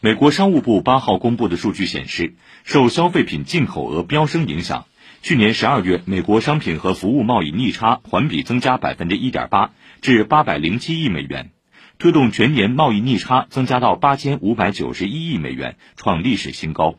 美国商务部八号公布的数据显示受消费品进口额飙升影响去年十二月美国商品和服务贸易逆差环比增加百分之一点八至八百零七亿美元推动全年贸易逆差增加到八千五百九十一亿美元创历史新高。